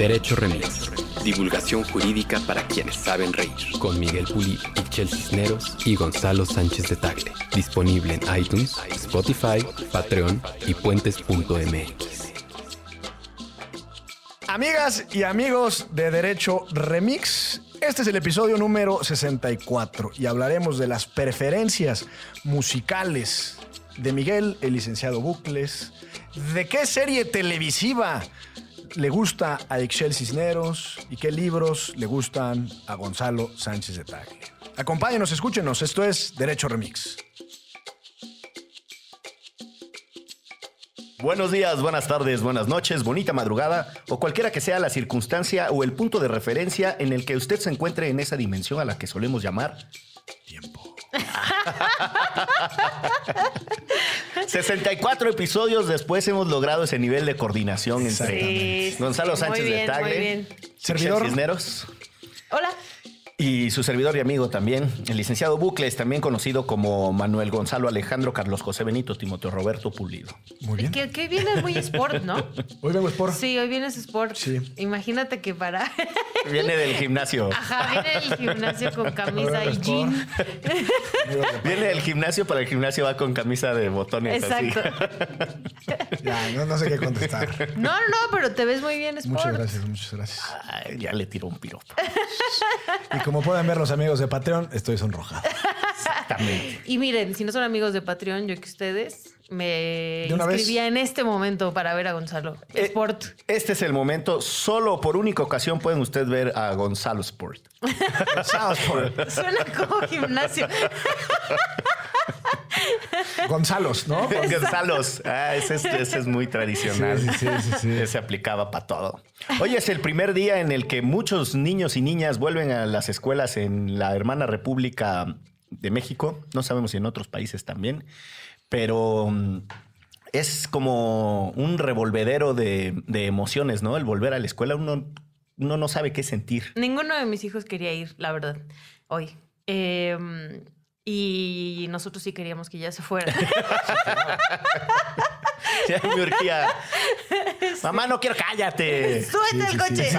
Derecho Remix. Divulgación jurídica para quienes saben reír. Con Miguel Puli, Michel Cisneros y Gonzalo Sánchez de Tagle. Disponible en iTunes, Spotify, Patreon y puentes.mx. Amigas y amigos de Derecho Remix, este es el episodio número 64 y hablaremos de las preferencias musicales de Miguel, el licenciado Bucles, de qué serie televisiva le gusta a Excel Cisneros y qué libros le gustan a Gonzalo Sánchez de Tagle. Acompáñenos, escúchenos, esto es Derecho Remix. Buenos días, buenas tardes, buenas noches, bonita madrugada o cualquiera que sea la circunstancia o el punto de referencia en el que usted se encuentre en esa dimensión a la que solemos llamar tiempo. 64 episodios después hemos logrado ese nivel de coordinación entre Sí, Gonzalo sí, Sánchez muy de Tagle, muy bien. Servidor. Cisneros Hola. Y su servidor y amigo también, el licenciado Bucles, también conocido como Manuel Gonzalo Alejandro Carlos José Benito Timoteo Roberto Pulido. Muy bien. Que, que vienes muy sport, ¿no? Hoy vengo por... Sí, hoy vienes sport. Sí. Imagínate que para. Viene del gimnasio. Ajá, viene el gimnasio con camisa y Sport. jean. Viene del gimnasio, para el gimnasio va con camisa de botones Exacto. así. Ya, no, no sé qué contestar. No, no, pero te ves muy bien sport. Muchas gracias, muchas gracias. Ay, ya le tiró un piropo. Como pueden ver los amigos de Patreon, estoy sonrojado. Exactamente. Y miren, si no son amigos de Patreon, yo que ustedes, me inscribía en este momento para ver a Gonzalo. Eh, Sport. Este es el momento. Solo por única ocasión pueden ustedes ver a Gonzalo Sport. Suena como gimnasio. Gonzalos, ¿no? Gonzalos. Ah, ese es, ese es muy tradicional. Sí, sí, sí, sí, sí. Ese aplicaba para todo. Hoy es el primer día en el que muchos niños y niñas vuelven a las escuelas en la hermana República de México. No sabemos si en otros países también. Pero mm, es como un revolvedero de, de emociones, ¿no? El volver a la escuela. Uno, uno no sabe qué sentir. Ninguno de mis hijos quería ir, la verdad, hoy. Eh, y nosotros sí queríamos que ya se fuera. Ya me urgía. Mamá, no quiero, cállate. ¡Súbete al coche!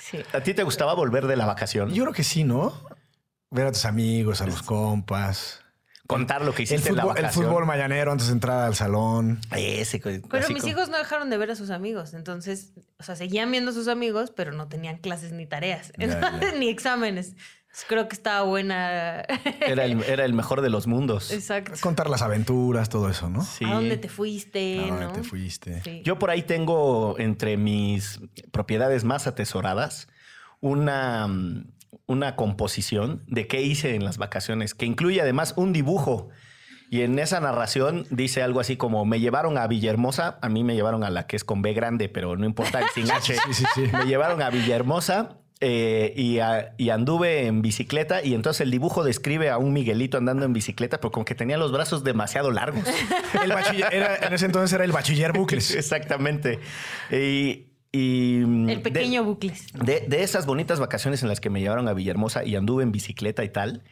Sí. ¿A ti te gustaba volver de la vacación? Yo creo que sí, ¿no? Ver a tus amigos, a los compas. Contar lo que El hiciste en la fútbol, el vacación. fútbol mañanero antes de entrar al salón. Ese, Pero mis hijos no dejaron de ver a sus amigos. Entonces, o sea, seguían viendo a sus amigos, pero no tenían clases ni tareas, Ya, ya. ni exámenes. Entonces, creo que estaba buena. Era el, era el mejor de los mundos. Exacto. Contar las aventuras, todo eso, ¿no? Sí. ¿A dónde te fuiste? ¿A dónde no? te fuiste? Sí. Yo por ahí tengo entre mis propiedades más atesoradas una, una composición de qué hice en las vacaciones, que incluye además un dibujo. Y en esa narración dice algo así como, me llevaron a Villahermosa, a mí me llevaron a la que es con B grande, pero no importa, el sin H. Sí, sí, sí. Me llevaron a Villahermosa eh, y, a- y anduve en bicicleta y entonces el dibujo describe a un Miguelito andando en bicicleta, pero como que tenía los brazos demasiado largos. El bachiller, era- en ese entonces era el bachiller Bucles. Exactamente. Y, y, mm, El pequeño bucles. De, de esas bonitas vacaciones en las que me llevaron a Villahermosa y anduve en bicicleta y tal,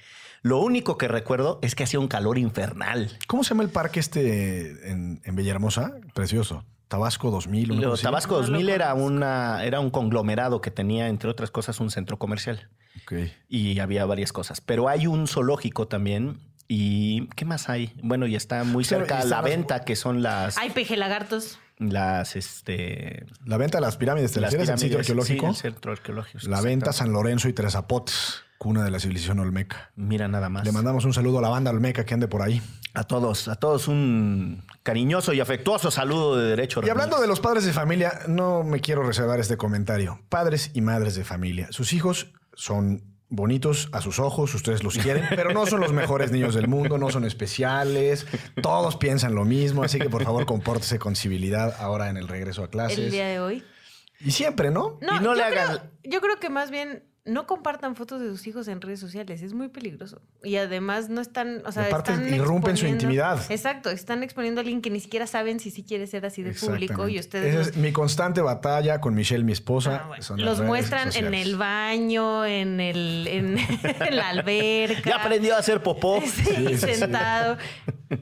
lo único que recuerdo es que hacía un calor infernal. ¿Cómo se llama el parque este en, en Villahermosa? Precioso. Tabasco 2000. una Lo-. Tabasco No lo 2000 era, una, era un conglomerado que tenía, entre otras cosas, un centro comercial Ok. y había varias cosas. Pero hay un zoológico también. ¿Y qué más hay? Bueno, y está muy cerca están la las- venta, que son las, Hay peje lagartos. las, este, La venta de las pirámides, ¿te las refieres al sitio arqueológico? Sí, el centro arqueológico. la venta. San Lorenzo y Teresapotes, cuna de la civilización olmeca. Mira nada más. Le mandamos un saludo a la banda olmeca que ande por ahí. A todos, a todos un cariñoso y afectuoso saludo de derecho. Y hablando de los padres de familia, no me quiero reservar este comentario. Padres y madres de familia. Sus hijos son bonitos a sus ojos, ustedes los quieren, pero no son los mejores niños del mundo, no son especiales, todos piensan lo mismo, así que por favor compórtese con civilidad ahora en el regreso a El clases. día de hoy. Y siempre, ¿no? No, Y no yo, le creo, hagan- yo creo que más bien no compartan fotos de sus hijos en redes sociales. Es muy peligroso. Y además no están, o sea, aparte están irrumpen su intimidad. Exacto, están exponiendo a alguien que ni siquiera saben si sí quiere ser así de público y ustedes Esa los, es mi constante batalla con Michelle, mi esposa. Ah, bueno. son las los muestran en el baño, en el en, en la alberca. Ya aprendió a hacer popó. Sí, Sí, sí, sí.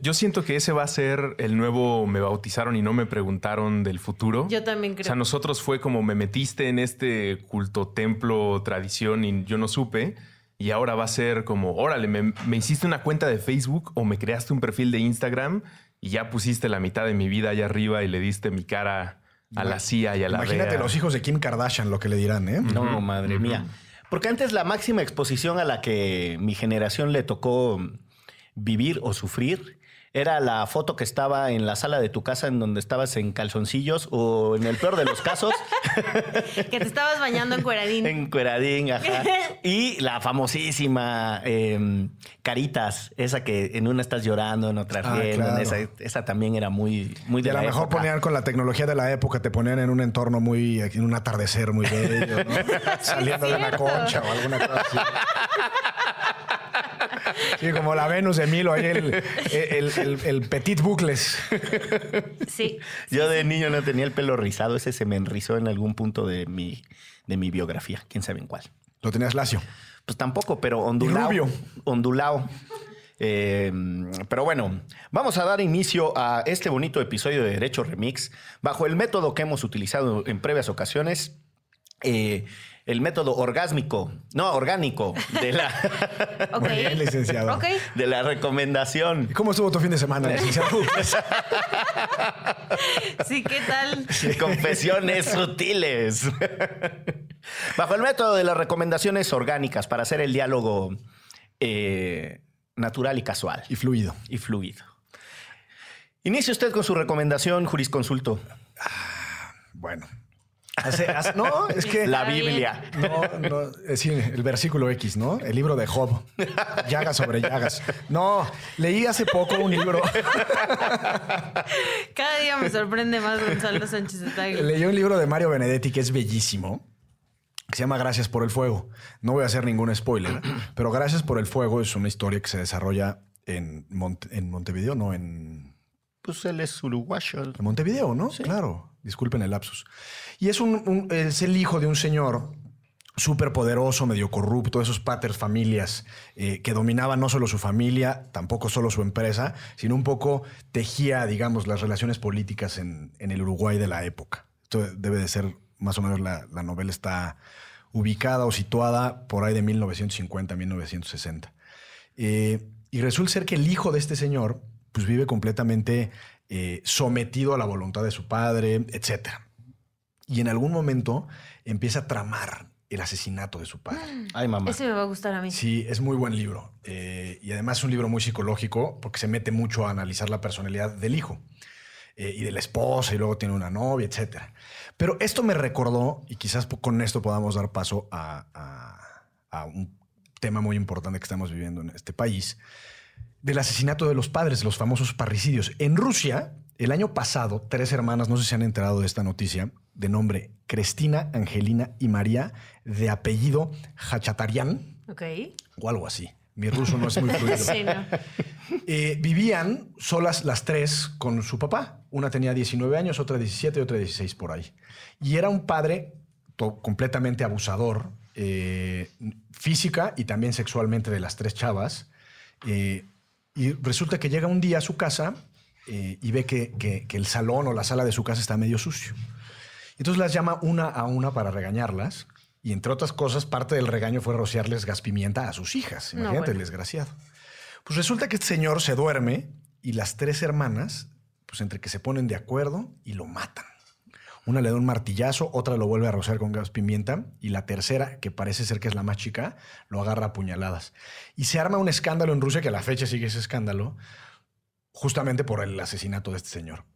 Yo siento que ese va a ser el nuevo me bautizaron y no me preguntaron del futuro. Yo también O creo. sea, nosotros fue como me metiste en este culto, templo, tradición y yo no supe. Y ahora va a ser como, órale, me, me hiciste una cuenta de Facebook o me creaste un perfil de Instagram y ya pusiste la mitad de mi vida allá arriba y le diste mi cara a la CIA y a la Imagínate DEA. los hijos de Kim Kardashian lo que le dirán, ¿eh? No, madre mía. Porque antes la máxima exposición a la que mi generación le tocó vivir o sufrir era la foto que estaba en la sala de tu casa en donde estabas en calzoncillos o en el peor de los casos Que te estabas bañando en cueradín. en cueradín, ajá. Y la famosísima eh, Caritas, esa que en una estás llorando, en otra Ah, riendo, claro. esa, esa también era muy, muy Y de a lo la mejor época. ponían con la tecnología de la época, te ponían en un entorno muy, en un atardecer muy bello, ¿no? Saliendo de una concha o alguna cosa así. Sí, como la Venus de Milo, ahí el, el, el- el Petit Bucles. Sí. Yo de niño no tenía el pelo rizado, ese se me enrizó en algún punto de mi, de mi biografía, quién sabe en cuál. Lo tenías lacio. Pues tampoco, pero ondulado. rubio. Ondulado. Eh, pero bueno, vamos a dar inicio a este bonito episodio de Derecho Remix bajo el método que hemos utilizado en previas ocasiones. eh, el método orgásmico, no, orgánico, de la. Muy bien, licenciado. De la recomendación. ¿Y cómo estuvo tu fin de semana, licenciado? Sí, ¿qué tal? Confesiones sutiles. Bajo el método de las recomendaciones orgánicas para hacer el diálogo eh, natural y casual y fluido. y fluido. Inicie usted con su recomendación, jurisconsulto. Bueno. Hace- hace- no, es que... La. Biblia. No, no, sí, el versículo X, ¿no? El libro de Job. Llagas sobre llagas. No, leí hace poco un libro. Cada día me sorprende más Gonzalo Sánchez de Tagle. leí un libro de Mario Benedetti que es bellísimo. Que se llama Gracias por el Fuego. No voy a hacer ningún spoiler, pero Gracias por el Fuego es una historia que se desarrolla en, Monte- en Montevideo, no en, Pues él es uruguayo. en Montevideo, ¿no? Claro. Disculpen el lapsus. Y es, el hijo de un señor súper poderoso, medio corrupto, esos paters familias eh, que dominaban no solo su familia, tampoco solo su empresa, sino un poco tejía, digamos, las relaciones políticas en, el Uruguay de la época. Esto debe de ser, más o menos, la, la novela está ubicada o situada por ahí de 1950 1960. Eh, y resulta ser que el hijo de este señor pues vive completamente eh, sometido a la voluntad de su padre, etc. Y en algún momento empieza a tramar el asesinato de su padre. Ay, mamá. Ese me va a gustar a mí. Sí, es muy buen libro. Eh, y además es un libro muy psicológico porque se mete mucho a analizar la personalidad del hijo eh, y de la esposa y luego tiene una novia, etc. Pero esto me recordó, y quizás con esto podamos dar paso a, a- a un tema muy importante que estamos viviendo en este país, del asesinato de los padres, los famosos parricidios. En Rusia, el año pasado, tres hermanas, no sé si se han enterado de esta noticia, de nombre Cristina, Angelina y María, de apellido Hachatarian Ok. o algo así. Mi ruso no es muy fluido. Sí, no. Eh, vivían solas las tres con su papá. Una tenía 19 años, otra 17 y otra 16 por ahí. Y era un padre completamente abusador, eh, física y también sexualmente de las tres chavas. Eh, y resulta que llega un día a su casa eh, y ve que, que- que el salón o la sala de su casa está medio sucio. Entonces las llama una a una para regañarlas. Y entre otras cosas, parte del regaño fue rociarles gas pimienta a sus hijas. No, Imagínate el desgraciado. Pues resulta que este señor se duerme y las tres hermanas, pues entre que se ponen de acuerdo y lo matan. Una le da un martillazo, otra lo vuelve a rociar con gas pimienta y la tercera, que parece ser que es la más chica, lo agarra a puñaladas. Y se arma un escándalo en Rusia, que a la fecha sigue ese escándalo, justamente por el asesinato de este señor.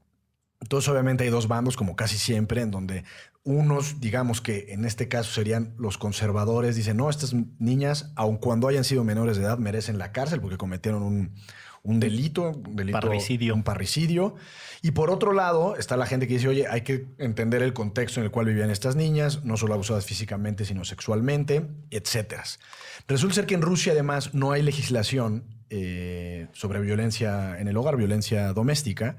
Entonces, obviamente hay dos bandos, como casi siempre, en donde unos, digamos que en este caso serían los conservadores, dicen, no, estas niñas, aun cuando hayan sido menores de edad, merecen la cárcel porque cometieron un, un delito, un delito, Parricidio. un parricidio. Y por otro lado, está la gente que dice, oye, hay que entender el contexto en el cual vivían estas niñas, no solo abusadas físicamente, sino sexualmente, etcétera. Resulta ser que en Rusia, además, no hay legislación eh, sobre violencia en el hogar, violencia doméstica,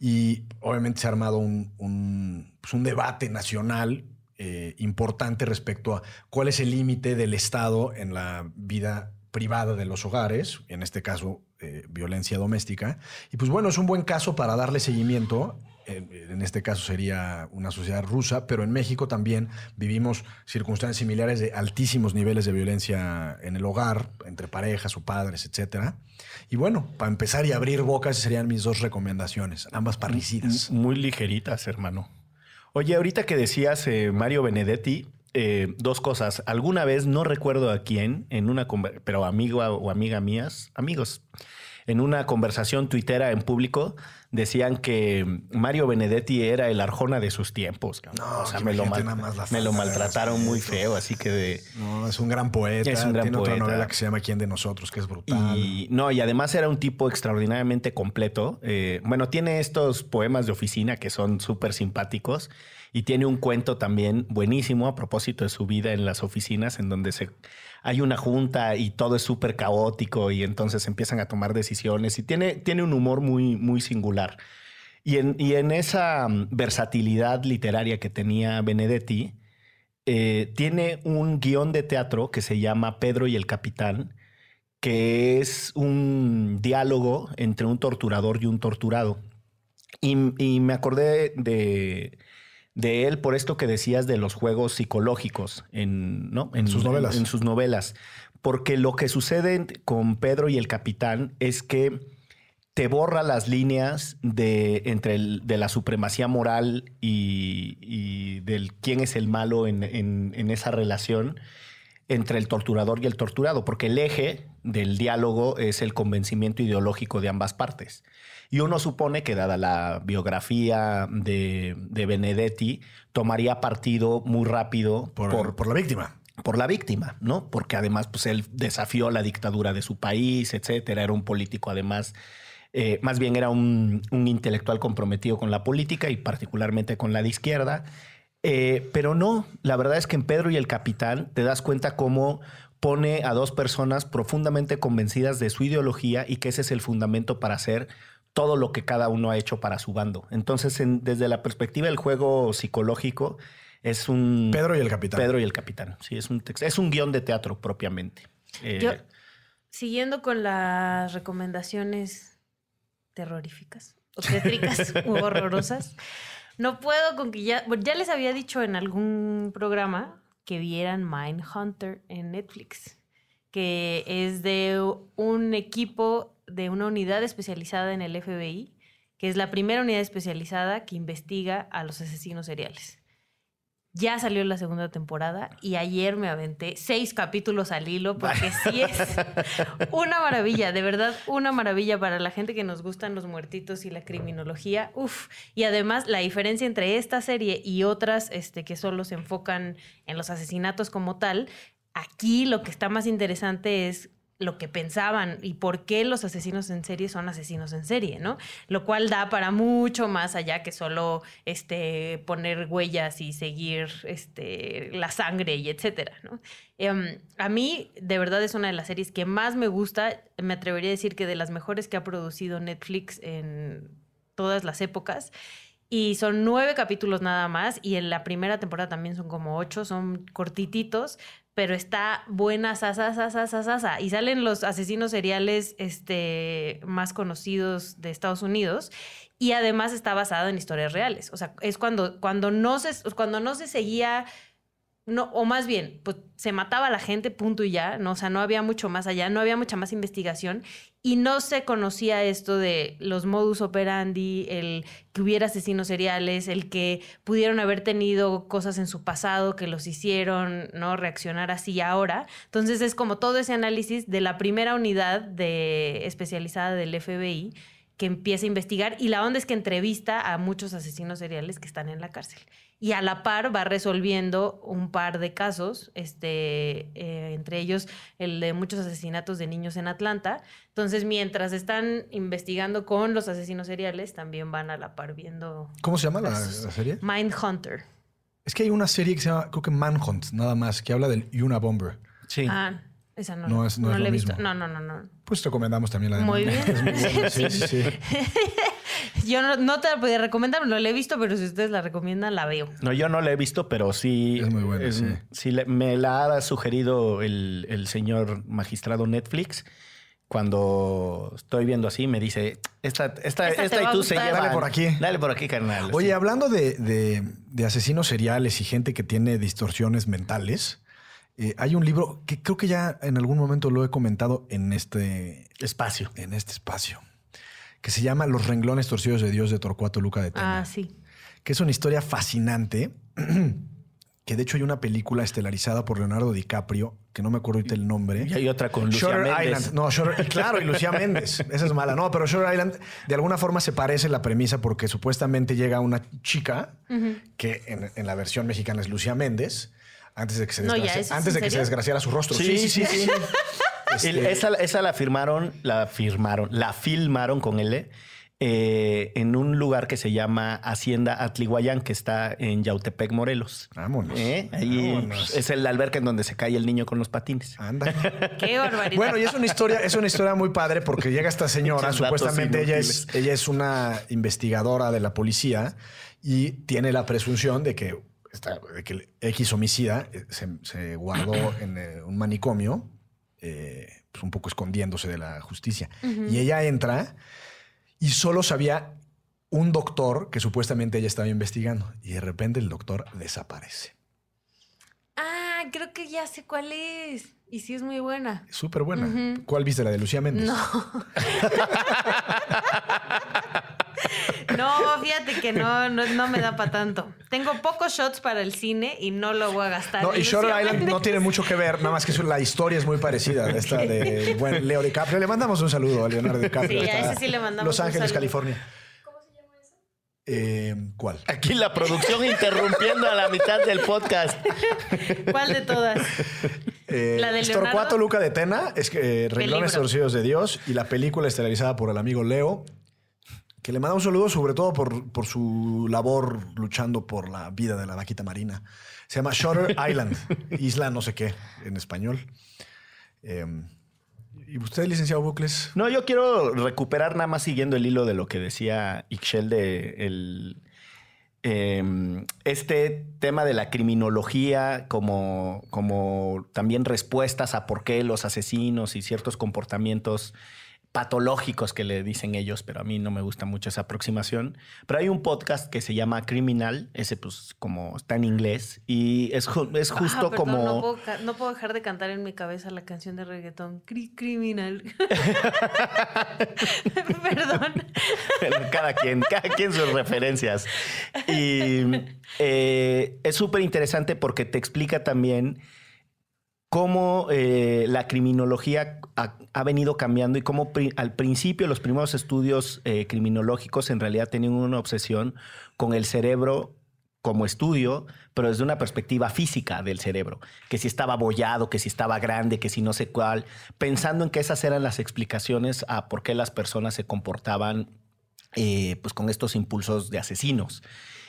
y obviamente se ha armado un, un, pues, un debate nacional eh, importante respecto a cuál es el límite del Estado en la vida privada de los hogares, en este caso eh, violencia doméstica. Y pues bueno, es un buen caso para darle seguimiento. En, este caso sería una sociedad rusa, pero en México también vivimos circunstancias similares de altísimos niveles de violencia en el hogar, entre parejas o padres, etcétera. Y bueno, para empezar y abrir bocas, serían mis dos recomendaciones, ambas parricidas. Muy ligeritas, hermano. Oye, ahorita que decías eh, Mario Benedetti, eh, dos cosas. Alguna vez, no recuerdo a quién, en una pero amigo o amiga mías, amigos, en una conversación tuitera en público, decían que Mario Benedetti era el Arjona de sus tiempos. No, o sea, me lo, mal- me maltrataron muy feo, así que de... No, es un gran poeta. Es un gran Tiene otra novela que se llama ¿Quién de nosotros? que es brutal. Y no, y además era un tipo extraordinariamente completo. Eh, bueno, tiene estos poemas de oficina que son súper simpáticos y tiene un cuento también buenísimo a propósito de su vida en las oficinas, en donde se, hay una junta y todo es súper caótico y entonces empiezan a tomar decisiones y tiene, tiene un humor muy, muy singular. Y en, y en esa mm, versatilidad literaria que tenía Benedetti, eh, tiene un guion de teatro que se llama Pedro y el Capitán, que es un diálogo entre un torturador y un torturado. Y, y me acordé de, de él por esto que decías de los juegos psicológicos en, ¿no? En sus novelas. En, sus novelas. Porque lo que sucede con Pedro y el Capitán es que te borra las líneas de, entre el- de la supremacía moral y, y del quién es el malo en, en- en esa relación entre el torturador y el torturado, porque el eje del diálogo es el convencimiento ideológico de ambas partes. Y uno supone que dada la biografía de, de Benedetti, tomaría partido muy rápido por, por, por la víctima. por la víctima, ¿no? Porque además, pues él desafió la dictadura de su país, etcétera. Era un político, además, eh, más bien era un, un intelectual comprometido con la política y particularmente con la de izquierda. Eh, pero no, la verdad es que en Pedro y el Capitán te das cuenta cómo pone a dos personas profundamente convencidas de su ideología y que ese es el fundamento para hacer todo lo que cada uno ha hecho para su bando. Entonces, en- desde la perspectiva del juego psicológico, es un... Pedro y el Capitán. Pedro y el Capitán. Sí, es un texto. Es un guion de teatro propiamente. Eh, Yo, siguiendo con las recomendaciones terroríficas, o tétricas u horrorosas, no puedo con que ya, ya les había dicho en algún programa que vieran Mindhunter en Netflix, que es de un equipo de una unidad especializada en el FBI, que es la primera unidad especializada que investiga a los asesinos seriales. Ya salió la segunda temporada y ayer me aventé seis capítulos al hilo porque sí es una maravilla, de verdad, una maravilla para la gente que nos gustan los muertitos y la criminología. Uf. Y además la diferencia entre esta serie y otras este, que solo se enfocan en los asesinatos como tal, aquí lo que está más interesante es lo que pensaban y por qué los asesinos en serie son asesinos en serie, ¿no? Lo cual da para mucho más allá que solo este, poner huellas y seguir este, la sangre y etcétera, ¿no? Em, a mí, de verdad, es una de las series que más me gusta. Me atrevería a decir que de las mejores que ha producido Netflix en todas las épocas. Y son nueve capítulos nada más. Y en la primera temporada también son como ocho, son cortititos, pero está buena, sasa, sasa, sasa. Y salen los asesinos seriales este, más conocidos de Estados Unidos. Y además está basado en historias reales. O sea, es cuando, cuando, no, se, cuando no se seguía no, o más bien, pues se mataba a la gente, punto y ya, ¿no? O sea, no había mucho más allá, no había mucha más investigación y no se conocía esto de los modus operandi, el que hubiera asesinos seriales, el que pudieron haber tenido cosas en su pasado que los hicieron, ¿no? Reaccionar así ahora. Entonces es como todo ese análisis de la primera unidad de, especializada del FBI que empieza a investigar y la onda es que entrevista a muchos asesinos seriales que están en la cárcel y a la par va resolviendo un par de casos, este, eh, entre ellos el de muchos asesinatos de niños en Atlanta. Entonces, mientras están investigando con los asesinos seriales, también van a la par viendo ¿Cómo se llama la, la serie? Mindhunter. Es que hay una serie que se llama, creo que Manhunt, nada más, que habla del Unabomber. Sí. Ah, esa no, No es- no es la lo he visto. mismo. No, no, no, no. Pues recomendamos también la de Muy bien. Es sí, sí, sí. Yo no, no te la podía recomendar, no la he visto, pero si ustedes la recomiendan, la veo. No, yo no la he visto, pero sí. Es muy buena, sí. sí le- me la ha sugerido el, el señor magistrado Netflix. Cuando estoy viendo así, me dice: Esta, esta, Esta y tú se llevan. Dale por aquí. Dale por aquí, carnal. Oye, Sí. hablando de, de- de asesinos seriales y gente que tiene distorsiones mentales, eh, hay un libro que creo que ya en algún momento lo he comentado en este, Espacio. en este espacio, que se llama Los renglones torcidos de Dios de Torcuato Luca de Tena. Ah, sí. que es una historia fascinante, que de hecho hay una película estelarizada por Leonardo DiCaprio, que no me acuerdo ahorita el nombre. Y hay otra con Lucía Shutter Méndez. Island. No, Shutter- claro, y Lucía Méndez. Esa es mala. No, pero Shutter Island de alguna forma se parece la premisa porque supuestamente llega una chica que en, en la versión mexicana es Lucía Méndez. Antes de que se, No, ya, desgracia- ¿eso es antes de que se desgraciara su rostro. Sí, sí, sí. Este, esa, esa la firmaron, la firmaron, la filmaron con L eh, en un lugar que se llama Hacienda Atlihuayán, que está en Yautepec, Morelos. Vámonos. Eh, Ahí Vámonos. es el alberca en donde se cae el niño con los patines. Anda. Qué barbaridad. Bueno, y es una historia, es una historia muy padre porque llega esta señora, Muchos supuestamente ella es, ella es una investigadora de la policía y tiene la presunción de que, de que el X homicida eh, se, se guardó en un manicomio, eh, pues un poco escondiéndose de la justicia. Y ella entra y solo sabía un doctor que supuestamente ella estaba investigando y de repente el doctor desaparece. Ah, creo que ya sé cuál es. Y sí es muy buena. Súper buena. ¿Cuál viste? La de Lucía Méndez. No. No, fíjate que no, no, no me da para tanto. Tengo pocos shots para el cine y no lo voy a gastar. No, y Shutter Lucía Island no tiene mucho que ver, nada más que eso- la historia es muy parecida esta de buen Leo DiCaprio. Le mandamos un saludo a Leonardo DiCaprio. Sí, a ese sí le mandamos Los un Ángeles, saludo. California. ¿Cómo se llama eso? ¿Cuál? Aquí la producción interrumpiendo a la mitad del podcast. ¿Cuál de todas? Eh, ¿La de Leonardo? Torcuato Luca de Tena, es que eh, Renglones. Torcidos de Dios y la película estelarizada por el amigo Leo, que le mandamos un saludo sobre todo por, por su labor luchando por la vida de la vaquita marina. Se llama Shutter Island, isla no sé qué en español. Eh, ¿Y usted, licenciado Bucles? No, yo quiero recuperar nada más siguiendo el hilo de lo que decía Ixchel de el, eh, este tema de la criminología como, como también respuestas a por qué los asesinos y ciertos comportamientos patológicos que le dicen ellos, pero a mí no me gusta mucho esa aproximación. Pero hay un podcast que se llama Criminal, ese pues como está en inglés, y es, es Ah, justo perdón, como... No puedo, ca- no puedo dejar de cantar en mi cabeza la canción de reggaetón. Cri- criminal. perdón. cada quien, cada quien sus referencias. Y eh, es súper interesante porque te explica también cómo eh, la criminología ha, venido cambiando y cómo al principio los primeros estudios eh, criminológicos en realidad tenían una obsesión con el cerebro como estudio, pero desde una perspectiva física del cerebro, que si estaba abollado, que si estaba grande, que si no sé cuál, pensando en que esas eran las explicaciones a por qué las personas se comportaban eh, pues con estos impulsos de asesinos.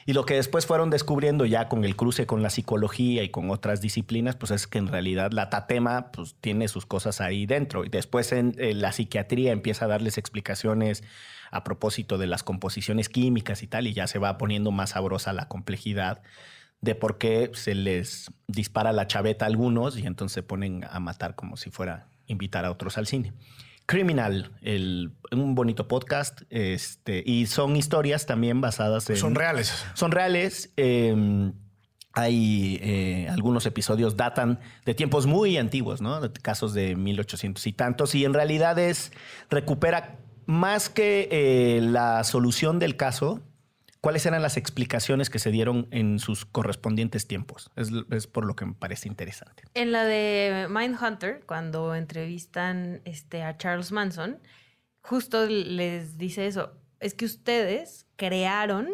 Y lo que después fueron descubriendo ya con el cruce con la psicología y con otras disciplinas, pues es que en realidad la tatema pues tiene sus cosas ahí dentro. Y después en, la psiquiatría empieza a darles explicaciones a propósito de las composiciones químicas y tal, y ya se va poniendo más sabrosa la complejidad de por qué se les dispara la chaveta a algunos y entonces se ponen a matar como si fuera invitar a otros al cine. Criminal, el, un bonito podcast, este, y son historias también basadas en... Son reales. Son reales. eh, hay eh, algunos episodios datan de tiempos muy antiguos, ¿no? De casos de 1800 y tantos. Y en realidad es, recupera más que eh, la solución del caso, cuáles eran las explicaciones que se dieron en sus correspondientes tiempos. Es, es por lo que me parece interesante. En la de Mindhunter, cuando entrevistan este, a Charles Manson, justo les dice eso. Es que ustedes crearon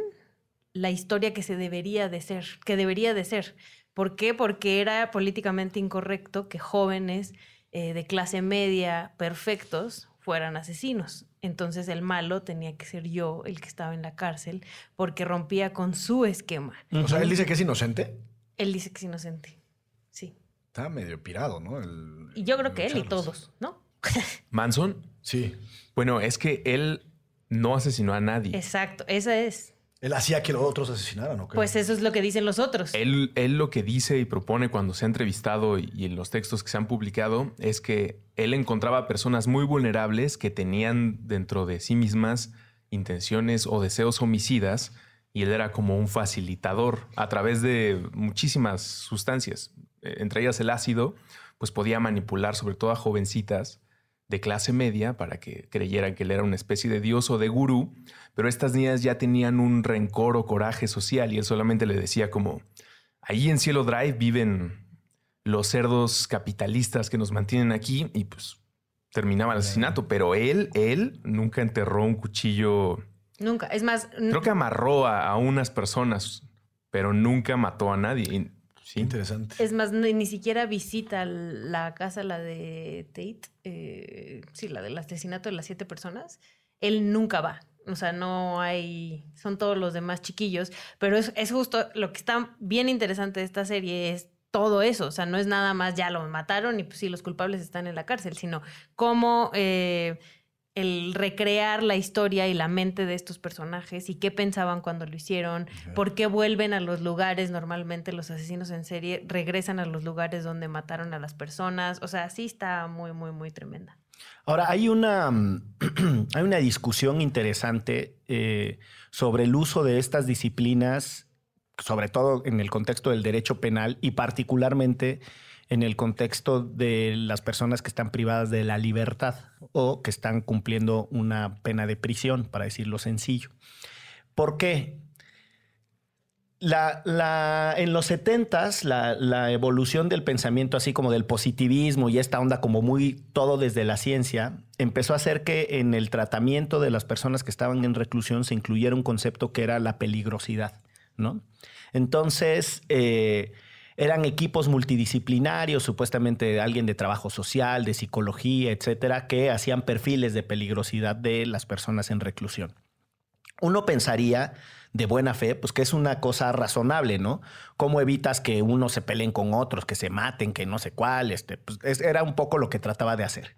la historia que se debería de ser, que debería de ser. ¿Por qué? Porque era políticamente incorrecto que jóvenes eh, de clase media perfectos fueran asesinos. Entonces el malo tenía que ser yo el que estaba en la cárcel porque rompía con su esquema. O sea, él dice que es inocente. Él dice que es inocente. Sí. Está medio pirado, ¿no? El- Y yo creo que él y todos, ¿no? Manson, Sí. bueno, es que él no asesinó a nadie. Exacto, esa es. Él hacía que los otros asesinaran, ¿no? Pues eso es lo que dicen los otros. Él, él lo que dice y propone cuando se ha entrevistado y, y en los textos que se han publicado es que él encontraba personas muy vulnerables que tenían dentro de sí mismas intenciones o deseos homicidas y él era como un facilitador a través de muchísimas sustancias, eh, entre ellas el ácido, pues podía manipular sobre todo a jovencitas de clase media para que creyeran que él era una especie de dios o de gurú, pero estas niñas ya tenían un rencor o coraje social y él solamente le decía como, ahí en Cielo Drive viven los cerdos capitalistas que nos mantienen aquí y pues terminaba el asesinato, pero él, él nunca enterró un cuchillo, Nunca. Es más, creo que amarró a, a unas personas, pero nunca mató a nadie. Sí, Interesante. Es más, ni, ni siquiera visita la casa, la de Tate, eh, sí, la del asesinato de las siete personas. Él nunca va. O sea, no hay, son todos los demás chiquillos, pero es, es justo lo que está bien interesante de esta serie es todo eso, o sea, no es nada más ya lo mataron y pues sí, los culpables están en la cárcel, sino cómo eh, el recrear la historia y la mente de estos personajes y qué pensaban cuando lo hicieron, por qué vuelven a los lugares, normalmente los asesinos en serie regresan a los lugares donde mataron a las personas, o sea, sí está muy, muy, muy tremenda. Ahora, hay una, hay una discusión interesante eh, sobre el uso de estas disciplinas, sobre todo en el contexto del derecho penal y particularmente en el contexto de las personas que están privadas de la libertad o que están cumpliendo una pena de prisión, para decirlo sencillo. ¿Por qué? La, la, en los 70s, la, la, evolución del pensamiento, así como del positivismo y esta onda como muy todo desde la ciencia, empezó a hacer que en el tratamiento de las personas que estaban en reclusión se incluyera un concepto que era la peligrosidad, ¿no? Entonces, eh, eran equipos multidisciplinarios, supuestamente alguien de trabajo social, de psicología, etcétera, que hacían perfiles de peligrosidad de las personas en reclusión. Uno pensaría de buena fe, pues que es una cosa razonable, ¿no? ¿Cómo evitas que unos se peleen con otros, que se maten, que no sé cuál? Este, pues es, era un poco lo que trataba de hacer.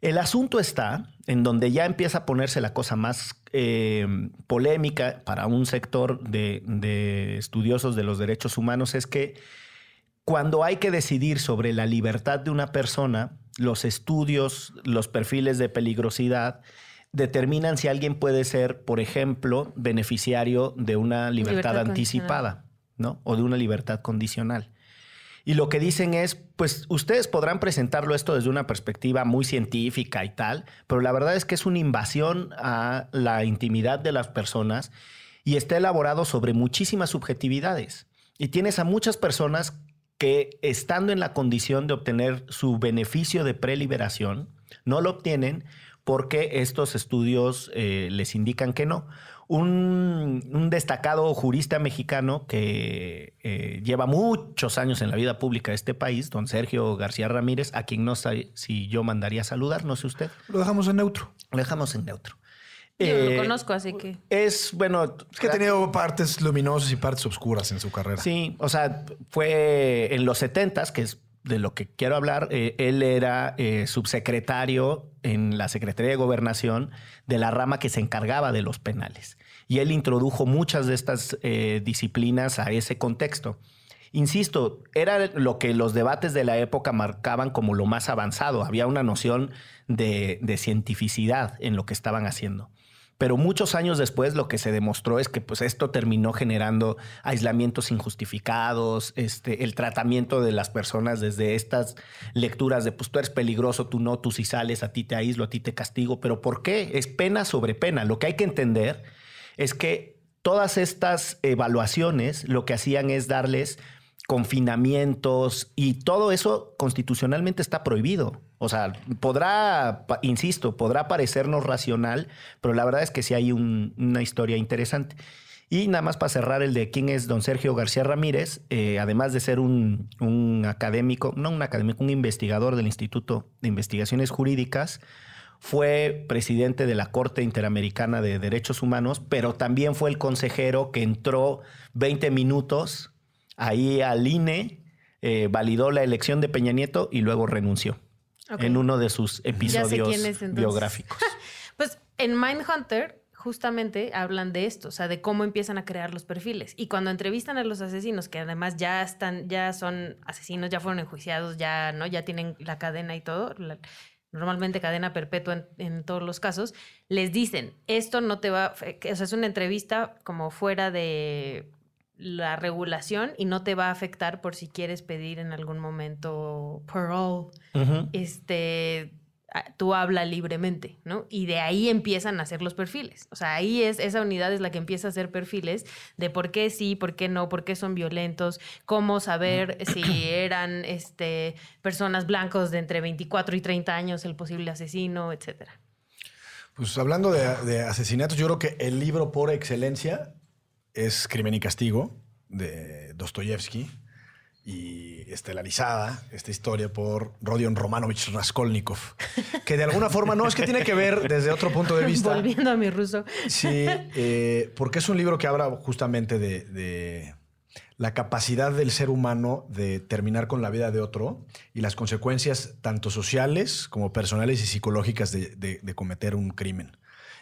El asunto está en donde ya empieza a ponerse la cosa más eh, polémica para un sector de, de, estudiosos de los derechos humanos, es que cuando hay que decidir sobre la libertad de una persona, los estudios, los perfiles de peligrosidad, determinan si alguien puede ser, por ejemplo, beneficiario de una libertad, libertad anticipada, ¿no? O de una libertad condicional. Y lo que dicen es, pues ustedes podrán presentarlo esto desde una perspectiva muy científica y tal, pero la verdad es que es una invasión a la intimidad de las personas y está elaborado sobre muchísimas subjetividades. Y tienes a muchas personas que estando en la condición de obtener su beneficio de preliberación, no lo obtienen porque estos estudios eh, les indican que no. Un, un, destacado jurista mexicano que eh, lleva muchos años en la vida pública de este país, don Sergio García Ramírez, a quien no sé si yo mandaría saludar, no sé usted. Lo dejamos en neutro. Lo dejamos en neutro. Yo eh, lo conozco, así que. Es, bueno. Es que ha tenido partes luminosas y partes oscuras en su carrera. Sí, o sea, fue en los 70 que es de lo que quiero hablar. Eh, él era eh, subsecretario en la Secretaría de Gobernación de la rama que se encargaba de los penales. Y él introdujo muchas de estas eh, disciplinas a ese contexto. Insisto, era lo que los debates de la época marcaban como lo más avanzado. Había una noción de, de cientificidad en lo que estaban haciendo. Pero muchos años después lo que se demostró es que pues, esto terminó generando aislamientos injustificados, este, el tratamiento de las personas desde estas lecturas de pues tú eres peligroso, tú no, tú si sales, a ti te aíslo, a ti te castigo. Pero ¿por qué? Es pena sobre pena. Lo que hay que entender es que todas estas evaluaciones lo que hacían es darles confinamientos y todo eso constitucionalmente está prohibido. O sea, podrá, insisto, podrá parecernos racional, pero la verdad es que sí hay un, una historia interesante. Y nada más para cerrar el de quién es don Sergio García Ramírez, eh, además de ser un, un, académico, no un académico, un investigador del Instituto de Investigaciones Jurídicas, fue presidente de la Corte Interamericana de Derechos Humanos, pero también fue el consejero que entró 20 minutos ahí al INE, eh, validó la elección de Peña Nieto y luego renunció okay. en uno de sus episodios biográficos. pues en Mindhunter justamente hablan de esto, o sea, de cómo empiezan a crear los perfiles. Y cuando entrevistan a los asesinos, que además ya están, ya son asesinos, ya fueron enjuiciados, ya, ¿no? Ya tienen la cadena y todo, la- normalmente cadena perpetua en, en todos los casos, les dicen, esto no te va, o sea, es una entrevista como fuera de la regulación y no te va a afectar por si quieres pedir en algún momento parole este, tú habla libremente, ¿no? Y de ahí empiezan a hacer los perfiles. O sea, ahí es, esa unidad es la que empieza a hacer perfiles de por qué sí, por qué no, por qué son violentos, cómo saber si eran este, personas blancos de entre 24 y 30 años el posible asesino, etcétera. Pues hablando de, de asesinatos, yo creo que el libro por excelencia es Crimen y Castigo de Dostoyevsky y estelarizada esta historia por Rodion Romanovich Raskolnikov, que de alguna forma no es que tiene que ver desde otro punto de vista. Volviendo a mi ruso. Sí, eh, porque es un libro que habla justamente de, de la capacidad del ser humano de terminar con la vida de otro y las consecuencias tanto sociales como personales y psicológicas de, de- de cometer un crimen.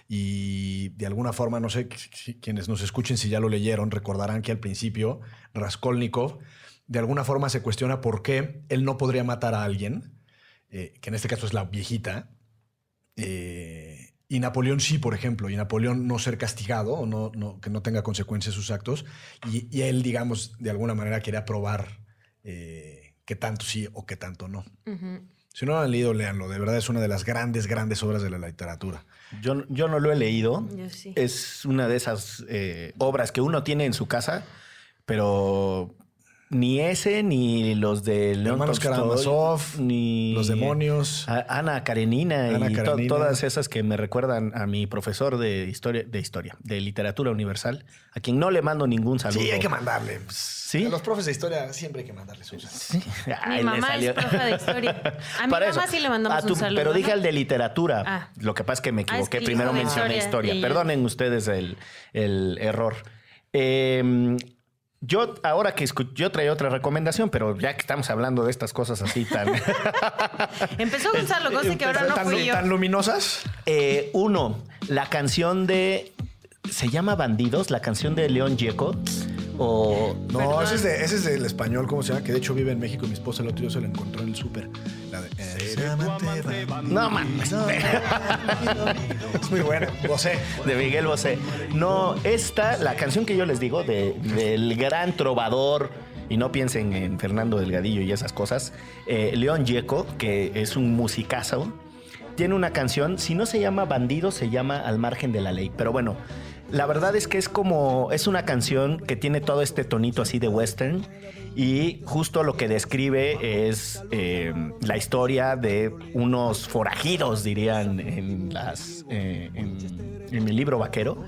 Y de alguna forma, no sé si- quienes nos escuchen si ya lo leyeron, recordarán que al principio Raskolnikov de alguna forma se cuestiona por qué él no podría matar a alguien, eh, que en este caso es la viejita, eh, y Napoleón sí, por ejemplo, y Napoleón no ser castigado no, que no tenga consecuencias sus actos, y, él, digamos, de alguna manera quería probar eh, qué tanto sí o qué tanto no. Ujú. Si no lo han leído, léanlo. De verdad es una de las grandes, grandes obras de la literatura. Yo, yo no lo he leído. Yo sí. Es una de esas eh, obras que uno tiene en su casa, pero ni ese, ni los de León Hermanos Tolstoy, Karamazov, ni Los demonios. Ana Karenina Ana y to- todas esas que me recuerdan a mi profesor de historia, de historia, de literatura universal, a quien no le mando ningún saludo. Sí, hay que mandarle. pues, ¿Sí? A los profes de historia siempre hay que mandarles un saludo. Sí. Ay, Mi mamá salió. es profe de historia. A mi Para mamá eso. sí le mandamos tu- un saludo. Pero dije ¿no? al de literatura. Ah. Lo que pasa es que me Ah, es equivoqué. que Primero mencioné historia Perdonen ustedes el, el error. Eh, yo ahora que escu- yo traía otra recomendación, pero ya que estamos hablando de estas cosas así tan... Empezó Gonzalo, cosa que ahora no ¿Tan, fui yo. tan luminosas? Eh, uno, la canción de... ¿Se llama Bandidos? La canción de León Gieco. O... No, ese es, de- ese es del español, ¿cómo se llama? Que de hecho vive en México y mi esposa el otro día se lo encontró en el súper. La de, eh, "Ser amante bandido". No, mames. Es muy buena, lo sé. de Miguel Bosé. No, esta, la canción que yo les digo, de- del gran trovador, y no piensen en Fernando Delgadillo y esas cosas, eh, León Gieco, que es un musicazo, tiene una canción, si no se llama Bandido, se llama Al margen de la ley. Pero bueno, la verdad es que es como, es una canción que tiene todo este tonito así de western. Y justo lo que describe es eh, la historia de unos forajidos, dirían en, las, eh, en, mi libro vaquero,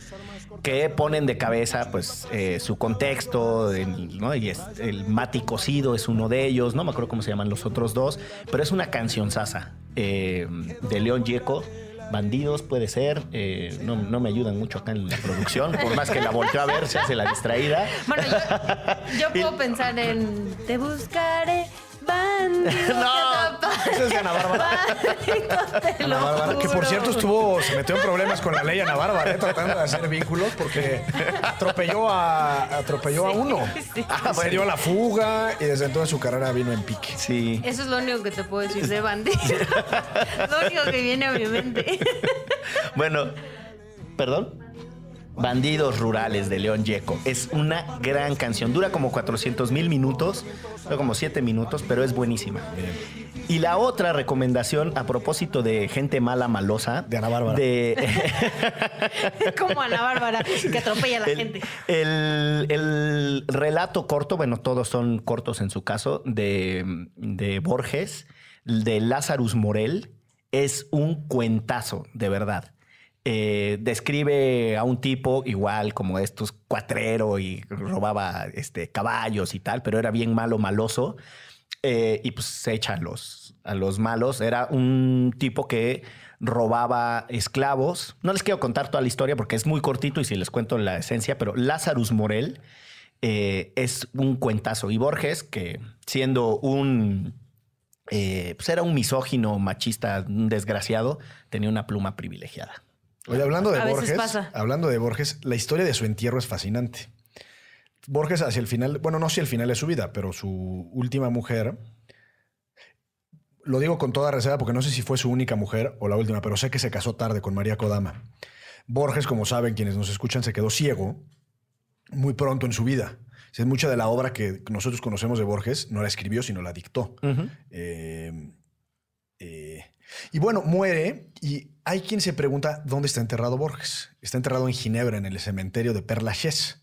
que ponen de cabeza pues eh, su contexto, el, ¿no? y es, el Mati Cocido es uno de ellos, no me acuerdo cómo se llaman los otros dos, pero es una canción sasa de León Gieco. Bandidos puede ser, eh, no, no me ayudan mucho acá en la producción, por más que la volteo a ver, se hace la distraída. Bueno, yo, yo puedo pensar en Te buscaré, bandido. No, es Ana Bárbara. Ana Bárbara, que por cierto estuvo, se metió en problemas con la ley Ana Bárbara, ¿eh? tratando de hacer vínculos porque atropelló a, atropelló a uno. sí. Ah, se dio a la fuga y desde entonces su carrera vino en pique. Sí. Eso es lo único que te puedo decir de bandido. lo único que viene a mi mente. Bueno, perdón. Bandidos Rurales de León Gieco. Es una gran canción. Dura como 400 mil minutos, dura como 7 minutos, pero es buenísima. Y la otra recomendación a propósito de gente mala, malosa. De Ana Bárbara. De, Como Ana Bárbara, que atropella a la el, gente. el- el relato corto, bueno, todos son cortos en su caso, de, de Borges, de Lazarus Morel, es un cuentazo, de verdad. Eh, describe a un tipo igual como estos cuatrero y robaba este, caballos y tal, pero era bien malo, maloso. Eh, y pues se echa a los, a los malos. Era un tipo que robaba esclavos. No les quiero contar toda la historia porque es muy cortito y si les cuento la esencia, pero Lazarus Morel eh, es un cuentazo. Y Borges, que siendo un... pues era un misógino, machista, un desgraciado, tenía una pluma privilegiada. Oye, hablando de A veces Borges, pasa. hablando de Borges, la historia de su entierro es fascinante. Borges hacia el final, bueno, no hacia el final de su vida, pero su última mujer, lo digo con toda reserva porque no sé si fue su única mujer o la última, pero sé que se casó tarde con María Kodama. Borges, como saben quienes nos escuchan, se quedó ciego muy pronto en su vida. Sea, mucha de la obra que nosotros conocemos de Borges no la escribió, sino la dictó. Eh, eh, y bueno, muere y hay quien se pregunta dónde está enterrado Borges. Está enterrado en Ginebra, en el cementerio de Père Lachaise.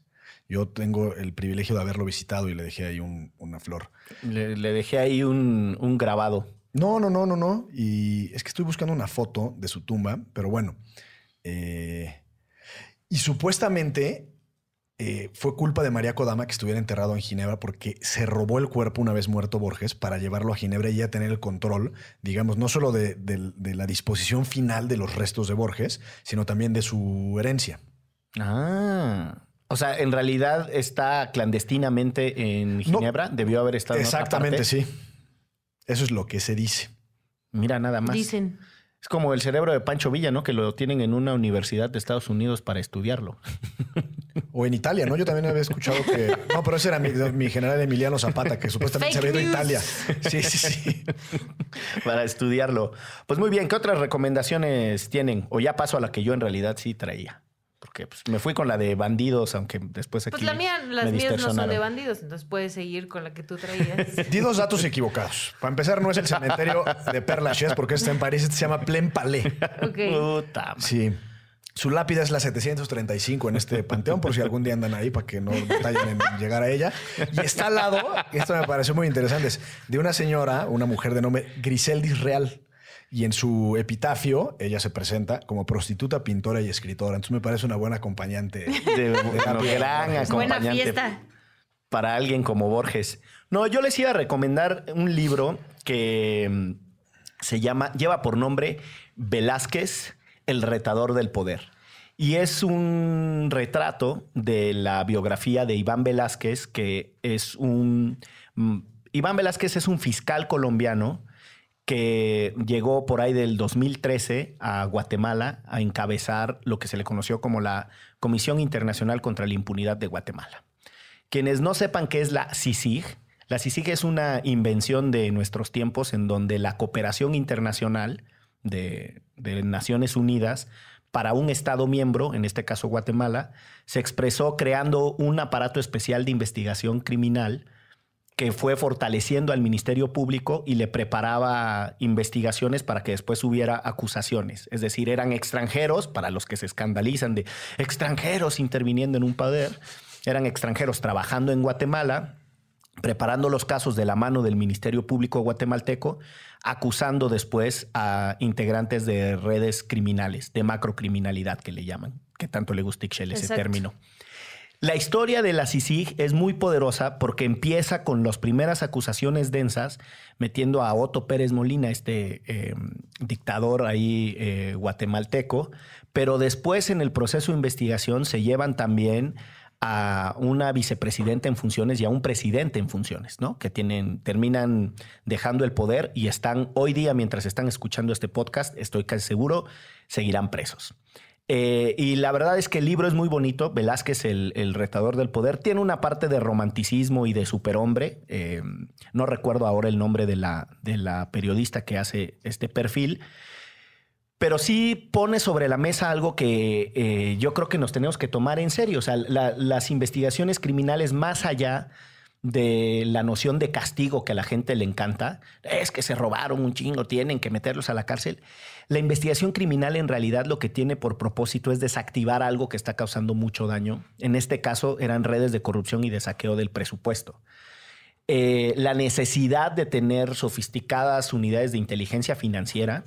Yo tengo el privilegio de haberlo visitado y le dejé ahí un- una flor. Le, le dejé ahí un, un grabado. No, no, no, no, no. Y es que estoy buscando una foto de su tumba, pero bueno. Eh, y supuestamente eh, fue culpa de María Kodama que estuviera enterrado en Ginebra porque se robó el cuerpo una vez muerto Borges para llevarlo a Ginebra y ya tener el control, digamos, no solo de, de- de la disposición final de los restos de Borges, sino también de su herencia. Ah. O sea, en realidad está clandestinamente en Ginebra. Debió haber estado en otra Exactamente, parte. sí. Eso es lo que se dice. Mira, nada más. Dicen. Es como el cerebro de Pancho Villa, ¿no? Que lo tienen en una universidad de Estados Unidos para estudiarlo. O en Italia, ¿no? Yo también había escuchado que. No, pero ese era mi, mi general Emiliano Zapata, que supuestamente se Fake había ido a. Italia. Sí, sí, sí. para estudiarlo. Pues muy bien, ¿qué otras recomendaciones tienen? O ya paso a la que yo en realad sí traía. Porque pues, me fui con la de bandidos, aunque después aquí. Pues la mía, las mías no son de bandidos, entonces puedes seguir con la que tú traías. Di dos datos equivocados. Para empezar, no es el cementerio de Père Lachaise porque está en París, este se llama Plain Palais. ok. Puta madre. Sí. Su lápida es la 735 en este panteón, por si algún día andan ahí para que no batallen en llegar a ella. Y está al lado, y esto me pareció muy interesante, es de una señora, una mujer de nombre Griseldis Real. Y en su epitafio, ella se presenta como prostituta, pintora y escritora. Entonces me parece una buena acompañante. De, bueno, gran Buena acompañante fiesta. para alguien como Borges. No, yo les iba a recomendar un libro que mm, se llama, lleva por nombre Velázquez, el retador del poder. Y es un retrato de la biografía de Iván Velázquez, que es un... mm, Iván Velázquez es un fiscal colombiano que llegó por ahí del 2013 a Guatemala a encabezar lo que se le conoció como la Comisión Internacional contra la Impunidad de Guatemala. Quienes no sepan qué es la CICIG, la CICIG es una invención de nuestros tiempos en donde la cooperación internacional de, Naciones Unidas para un Estado miembro, en este caso Guatemala, se expresó creando un aparato especial de investigación criminal que fue fortaleciendo al Ministerio Público y le preparaba investigaciones para que después hubiera acusaciones. Es decir, eran extranjeros, para los que se escandalizan de extranjeros interviniendo en un poder, eran extranjeros trabajando en Guatemala, preparando los casos de la mano del Ministerio Público guatemalteco, acusando después a integrantes de redes criminales, de macrocriminalidad que le llaman, que tanto le gusta Ixchel ese Exacto. término. La historia de la CICIG es muy poderosa porque empieza con las primeras acusaciones densas, metiendo a Otto Pérez Molina, este eh, dictador ahí eh, guatemalteco, pero después en el proceso de investigación se llevan también a una vicepresidenta en funciones y a un presidente en funciones, ¿no? Que tienen, terminan dejando el poder y están hoy día, mientras están escuchando este podcast, estoy casi seguro, seguirán presos. Eh, y la verdad es que el libro es muy bonito. Velázquez, el, retador del poder, tiene una parte de romanticismo y de superhombre. Eh, no recuerdo ahora el nombre de la, de la periodista que hace este perfil. Pero sí pone sobre la mesa algo que eh, yo creo que nos tenemos que tomar en serio. O sea, la- las investigaciones criminales más allá de la noción de castigo que a la gente le encanta, es que se robaron un chingo, tienen que meterlos a la cárcel. La investigación criminal en realidad lo que tiene por propósito es desactivar algo que está causando mucho daño. En este caso eran redes de corrupción y de saqueo del presupuesto. Eh, la necesidad de tener sofisticadas unidades de inteligencia financiera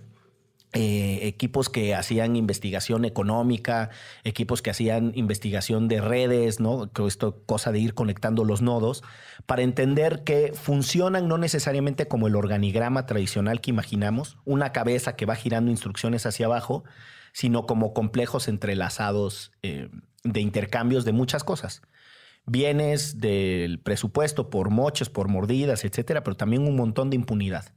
eh, equipos que hacían investigación económica, equipos que hacían investigación de redes, ¿no? Esto cosa de ir conectando los nodos para entender que funcionan no necesariamente como el organigrama tradicional que imaginamos, una cabeza que va girando instrucciones hacia abajo, sino como complejos entrelazados eh, de intercambios de muchas cosas. Bienes del presupuesto por moches, por mordidas, etcétera, pero también un montón de impunidad.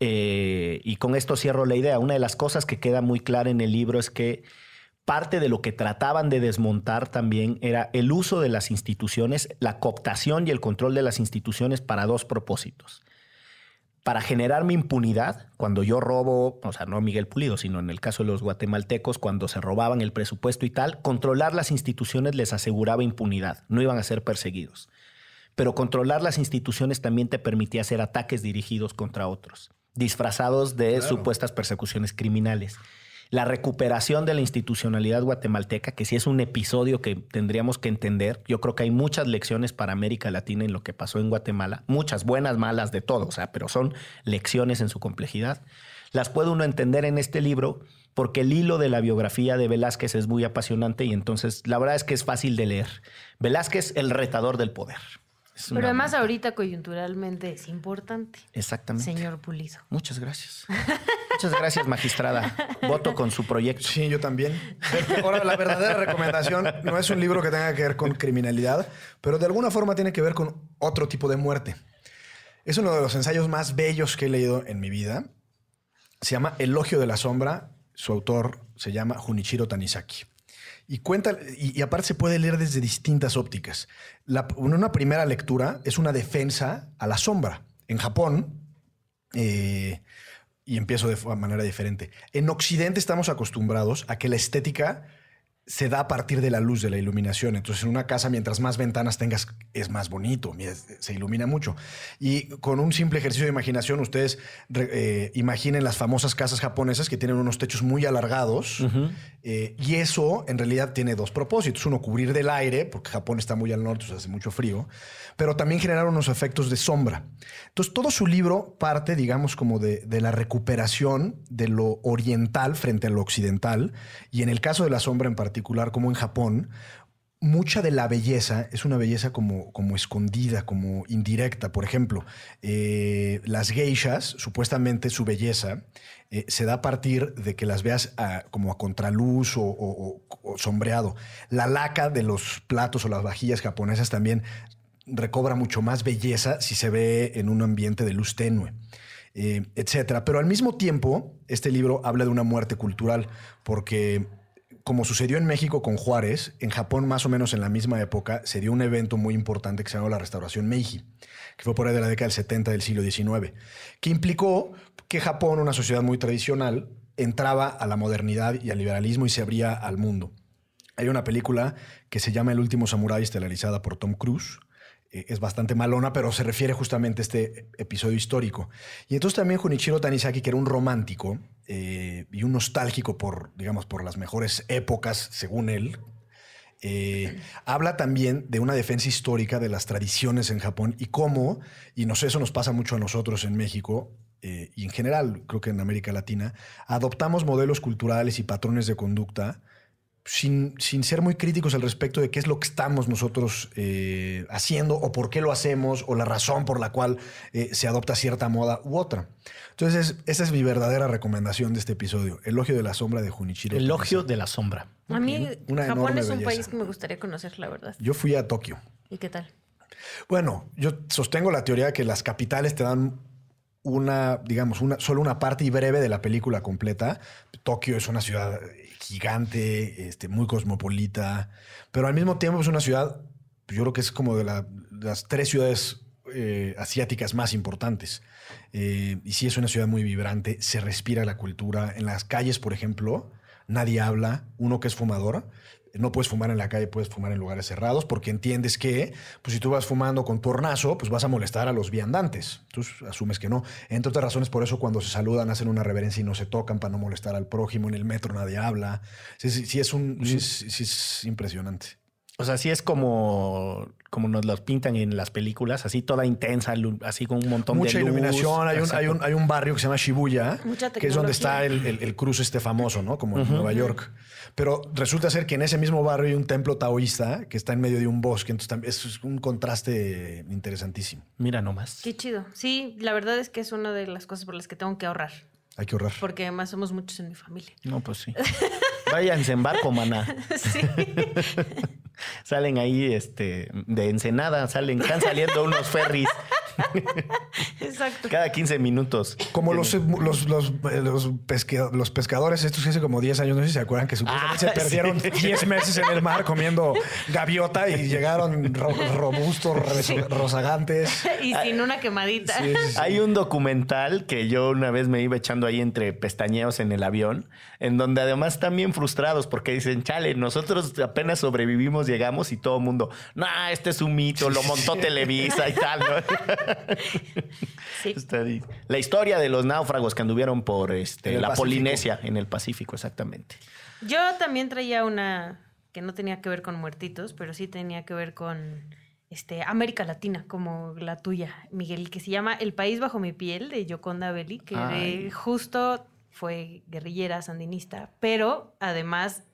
Eh, y con esto cierro la idea. Una de las cosas que queda muy clara en el libro es que parte de lo que trataban de desmontar también era el uso de las instituciones, la cooptación y el control de las instituciones para dos propósitos. Para generarme impunidad, cuando yo robo, o sea, no Miguel Pulido, sino en el caso de los guatemaltecos, cuando se robaban el presupuesto y tal, controlar las instituciones les aseguraba impunidad, no iban a ser perseguidos. Pero controlar las instituciones también te permitía hacer ataques dirigidos contra otros, disfrazados de supuestas persecuciones criminales la recuperación de la institucionalidad guatemalteca, que sí es un episodio que tendríamos que entender. Yo creo que hay muchas lecciones para América Latina en lo que pasó en Guatemala, muchas buenas, malas, de todo, o sea, pero son lecciones en su complejidad. Las puede uno entender en este libro porque el hilo de la biografía de Velázquez es muy apasionante y entonces la verdad es que es fácil de leer. Velázquez, el retador del poder. Pero además ahorita coyunturalmente es importante. Exactamente. Señor Pulido. Muchas gracias. Muchas gracias, magistrada. Voto con su proyecto. Sí, yo también. Ahora, la verdadera recomendación no es un libro que tenga que ver con criminalidad, pero de alguna forma tiene que ver con otro tipo de muerte. Es uno de los ensayos más bellos que he leído en mi vida. Se llama Elogio de la Sombra. Su autor se llama Junichiro Tanizaki. Y cuenta, y, aparte se puede leer desde distintas ópticas. La, una primera lectura es una defensa a la sombra. En Japón, eh, y empiezo de manera diferente. En Occidente estamos acostumbrados a que la estética se da a partir de la luz, de la iluminación. Entonces, en una casa, mientras más ventanas tengas, es más bonito, se ilumina mucho. Y con un simple ejercicio de imaginación, ustedes eh, imaginen las famosas casas japonesas que tienen unos techos muy alargados. Eh, y eso, en realidad, tiene dos propósitos. Uno, cubrir del aire, porque Japón está muy al norte, hace mucho frío, pero también generar unos efectos de sombra. Entonces, todo su libro parte, digamos, como de, de la recuperación de lo oriental frente a lo occidental. Y en el caso de la sombra en particular, como en Japón, mucha de la belleza es una belleza como, como escondida, como indirecta. Por ejemplo, eh, las geishas, supuestamente su belleza eh, se da a partir de que las veas como a contraluz o, sombreado. La laca de los platos o las vajillas japonesas también recobra mucho más belleza si se ve en un ambiente de luz tenue. Eh, etcétera. Pero al mismo tiempo, este libro habla de una muerte cultural, porque como sucedió en México con Juárez, en Japón más o menos en la misma época se dio un evento muy importante que se llamó la Restauración Meiji, que fue por ahí de la década del 70 del siglo XIX, que implicó que Japón, una sociedad muy tradicional, entraba a la modernidad y al liberalismo y se abría al mundo. Hay una película que se llama El último samurái, estelarizada por Tom Cruise, es bastante malona, pero se refiere justamente a este episodio histórico. Y entonces también Junichiro Tanizaki, que era un romántico eh, y un nostálgico por, digamos, por las mejores épocas, según él, eh, habla también de una defensa histórica de las tradiciones en Japón y cómo, y no sé, eso nos pasa mucho a nosotros en México, y en general creo que en América Latina, adoptamos modelos culturales y patrones de conducta sin, ser muy críticos al respecto de qué es lo que estamos nosotros eh, haciendo o por qué lo hacemos o la razón por la cual eh, se adopta cierta moda u otra. Entonces, esa es mi verdadera recomendación de este episodio. Elogio de la sombra de Junichiro. Elogio de la sombra. A mí, Japón es un país que me gustaría conocer, la verdad. Yo fui a Tokio. ¿Y qué tal? Bueno, yo sostengo la teoría de que las capitales te dan una, digamos, una, solo una parte y breve de la película completa. Tokio es una ciudad gigante, este, muy cosmopolita, pero al mismo tiempo es una ciudad, yo creo que es como de, las tres ciudades eh, asiáticas más importantes. Eh, y sí es una ciudad muy vibrante, se respira la cultura. En las calles, por ejemplo, nadie habla. Uno que es fumador, no puedes fumar en la calle, puedes fumar en lugares cerrados, porque entiendes que, pues si tú vas fumando con tornazo, pues vas a molestar a los viandantes. Tú asumes que no. Entre otras razones, por eso cuando se saludan hacen una reverencia y no se tocan para no molestar al prójimo. En el metro nadie habla. Sí, sí, es un, sí, es impresionante. O sea, sí es como, como nos los pintan en las películas, así toda intensa, así con un montón de Mucha iluminación. Hay un, hay, un, hay un, barrio que se llama Shibuya, que es donde está el, el, cruce este famoso, ¿no? Como en Nueva York. Pero resulta ser que en ese mismo barrio hay un templo taoísta que está en medio de un bosque. Entonces es un contraste interesantísimo. Mira nomás. Qué chido. Sí, la verdad es que es una de las cosas por las que tengo que ahorrar. Hay que ahorrar. Porque además somos muchos en mi familia. No, pues sí. Váyanse en barco, maná. Sí. salen ahí este, de Ensenada, salen, están saliendo unos ferries. Exacto. Cada 15 minutos. Como los, los, los, los, pesque- los pescadores estos que hace como 10 años, no sé si se acuerdan, que supuestamente Ah, se perdieron sí. 10 meses en el mar comiendo gaviota y llegaron ro- robustos, re- rozagantes. Y sin una quemadita. Sí, sí, sí. Hay un documental que yo una vez me iba echando ahí entre pestañeos en el avión, en donde además están bien frustrados porque dicen, chale, nosotros apenas sobrevivimos, llegamos y todo el mundo, no, este es un mito, lo montó Televisa y tal, ¿no? Sí. La historia de los náufragos que anduvieron por este, la Pacífico. Polinesia, en el Pacífico, exactamente. Yo también traía una que no tenía que ver con muertitos, pero sí tenía que ver con este, América Latina, como la tuya, Miguel, que se llama El País Bajo mi Piel, de Yoconda Belli, que Ay. justo fue guerrillera, sandinista, pero además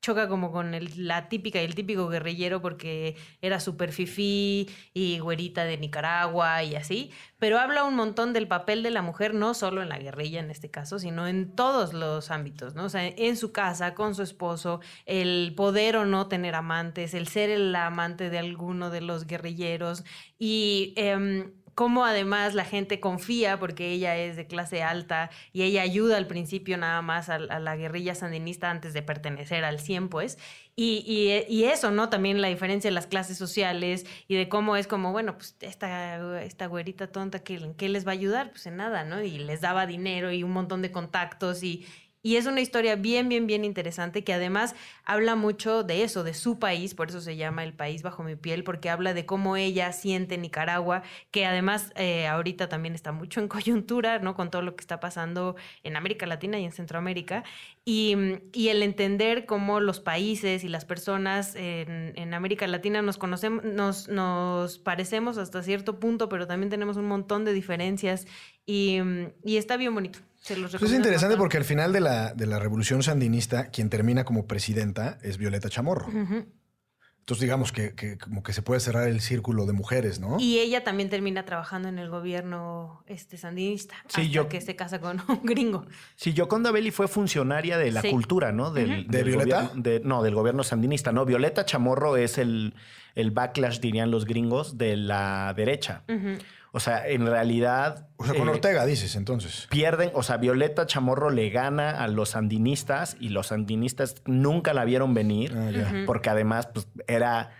choca como con el- la típica y el típico guerrillero porque era súper fifí y güerita de Nicaragua y así, pero habla un montón del papel de la mujer, no solo en la guerrilla en este caso, sino en todos los ámbitos, ¿no? O sea, en su casa, con su esposo, el poder o no tener amantes, el ser el amante de alguno de los guerrilleros y... em, cómo además la gente confía porque ella es de clase alta y ella ayuda al principio nada más a, la guerrilla sandinista antes de pertenecer al 100, pues. Y, y- y eso, ¿no? También la diferencia de las clases sociales y de cómo es como, bueno, pues esta, esta güerita tonta, ¿qué, ¿en qué les va a ayudar? Pues en nada, ¿no? Y les daba dinero y un montón de contactos y... Y es una historia bien, bien, bien interesante que además habla mucho de eso, de su país, por eso se llama El País Bajo mi Piel, porque habla de cómo ella siente Nicaragua, que además eh, ahorita también está mucho en coyuntura, ¿no? Con todo lo que está pasando en América Latina y en Centroamérica. Y, y el entender cómo los países y las personas en, en América Latina nos conocemos, nos, nos parecemos hasta cierto punto, pero también tenemos un montón de diferencias y, y está bien bonito. Se los Pues es interesante porque al final de la, de la revolución sandinista, quien termina como presidenta es Violeta Chamorro. Entonces digamos que, que como que se puede cerrar el círculo de mujeres, ¿no? Y ella también termina trabajando en el gobierno este sandinista Sí, hasta yo- que se casa con un gringo. Sí, Yoconda Belli fue funcionaria de la Sí. cultura, ¿no? Del, ¿De del Violeta? gobierno- de- no, del gobierno sandinista. No, Violeta Chamorro es el, el backlash, dirían los gringos, de la derecha. Ujú. O sea, en realidad... O sea, con eh, Ortega dices entonces. Pierden, o sea, Violeta Chamorro le gana a los sandinistas y los sandinistas nunca la vieron venir Ah, porque además pues, era,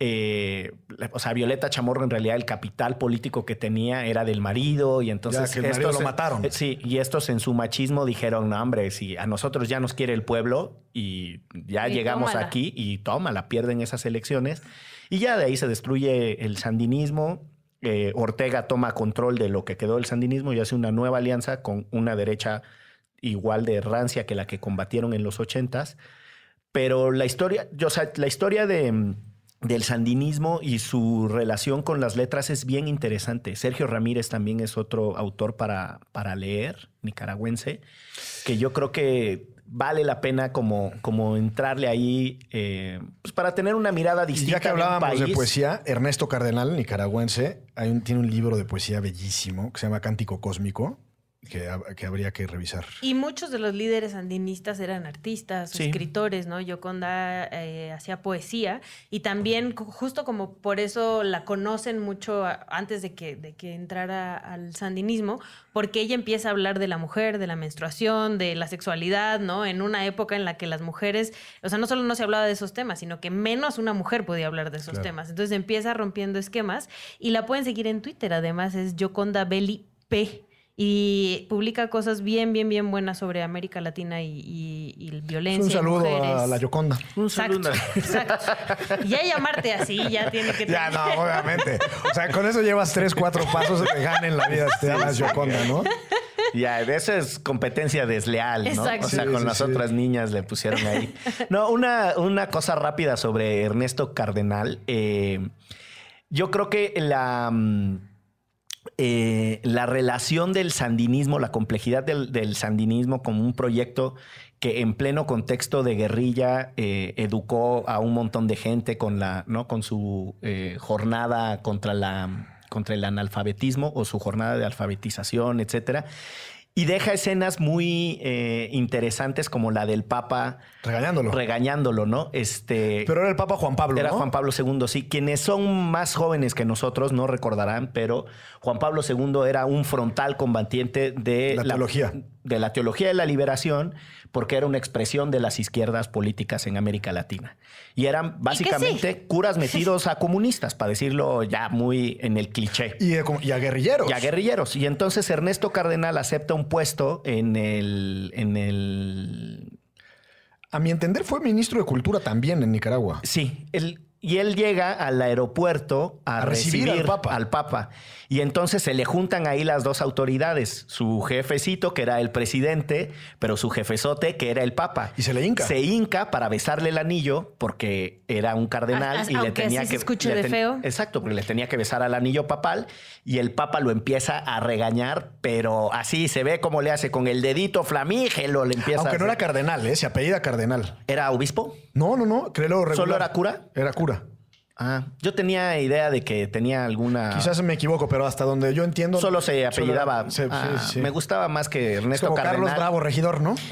eh, o sea, Violeta Chamorro en realidad el capital político que tenía era del marido y entonces... Ya, que el marido lo mataron. eh, Sí, y estos en su machismo dijeron, no hombre, si a nosotros ya nos quiere el pueblo y ya Y llegamos tómala. aquí y tómala, pierden esas elecciones y ya de ahí se destruye el sandinismo. Eh, Ortega toma control de lo que quedó del sandinismo y hace una nueva alianza con una derecha igual de rancia que la que combatieron en los ochentas. Pero la historia, yo, o la historia de, del sandinismo y su relación con las letras es bien interesante. Sergio Ramírez también es otro autor para, para leer, nicaragüense, que yo creo que vale la pena como, como entrarle ahí eh, pues para tener una mirada Y distinta ya que hablábamos de poesía, Ernesto Cardenal, nicaragüense, hay un- tiene un libro de poesía bellísimo que se llama Cántico Cósmico, que, hab- que habría que revisar. Y muchos de los líderes sandinistas eran artistas, Sí. escritores, ¿no? Yoconda eh, hacía poesía y también justo como por eso la conocen mucho a- antes de que, de que entrara al sandinismo, porque ella empieza a hablar de la mujer, de la menstruación, de la sexualidad, ¿no? En una época en la que las mujeres, o sea, no solo no se hablaba de esos temas, sino que menos una mujer podía hablar de esos Claro. temas. Entonces empieza rompiendo esquemas y la pueden seguir en Twitter, además es Yoconda Belli P. Y publica cosas bien, bien, bien buenas sobre América Latina y, y- y violencia. un saludo mujeres. a la Yoconda. Un saludo. exacto. Ya llamarte así, ya tiene que Ya, no, obviamente. O sea, con eso llevas tres, cuatro pasos de gana en la vida. Te llamas Yoconda, ¿no? Ya, de eso es competencia desleal, ¿no? Exacto. O sea, Sí, con sí, las sí. otras niñas le pusieron ahí. No, una, una cosa rápida sobre Ernesto Cardenal. Eh, yo creo que la, mm, eh, la relación del sandinismo, la complejidad del, sandinismo como un proyecto que en pleno contexto de guerrilla eh, educó a un montón de gente con, la, ¿no? con su eh, jornada contra, la, contra el analfabetismo o su jornada de alfabetización, etcétera. Y deja escenas muy eh, interesantes como la del Papa Regañándolo. regañándolo, ¿no? Este, Pero era el Papa Juan Pablo, era ¿no? Juan Pablo II, sí. Quienes son más jóvenes que nosotros no recordarán, pero Juan Pablo II era un frontal combatiente de La teología. de la teología de la liberación, porque era una expresión de las izquierdas políticas en América Latina. Y eran básicamente curas metidos a comunistas, para decirlo ya muy en el cliché. Y, de y a guerrilleros. Y a guerrilleros. Y entonces Ernesto Cardenal acepta un puesto en el, en el A mi entender, fue ministro de Cultura también en Nicaragua. Sí, él, y él llega al aeropuerto a, A recibir recibir, al Papa. al Papa. Y entonces se le juntan ahí las dos autoridades, su jefecito, que era el presidente, pero su jefezote, que era el Papa. Y se le hinca. Se hinca para besarle el anillo porque era un cardenal Ah, ah, y le tenía así se que... escuche le de ten- feo. Exacto, porque le tenía que besar al anillo papal y el Papa lo empieza a regañar, pero así se ve como le hace con el dedito flamígelo, le empieza Aunque a no era cardenal, ¿eh? Se apellida cardenal. ¿Era obispo? No, no, no. Creo regular. ¿Solo era cura? Era cura. Ah, yo tenía idea de que tenía alguna. Quizás me equivoco, pero hasta donde yo entiendo. Solo se apellidaba. era- se- sí, Ah, sí. Me gustaba más que Es Ernesto como Cardenal. Carlos Bravo, regidor, ¿no?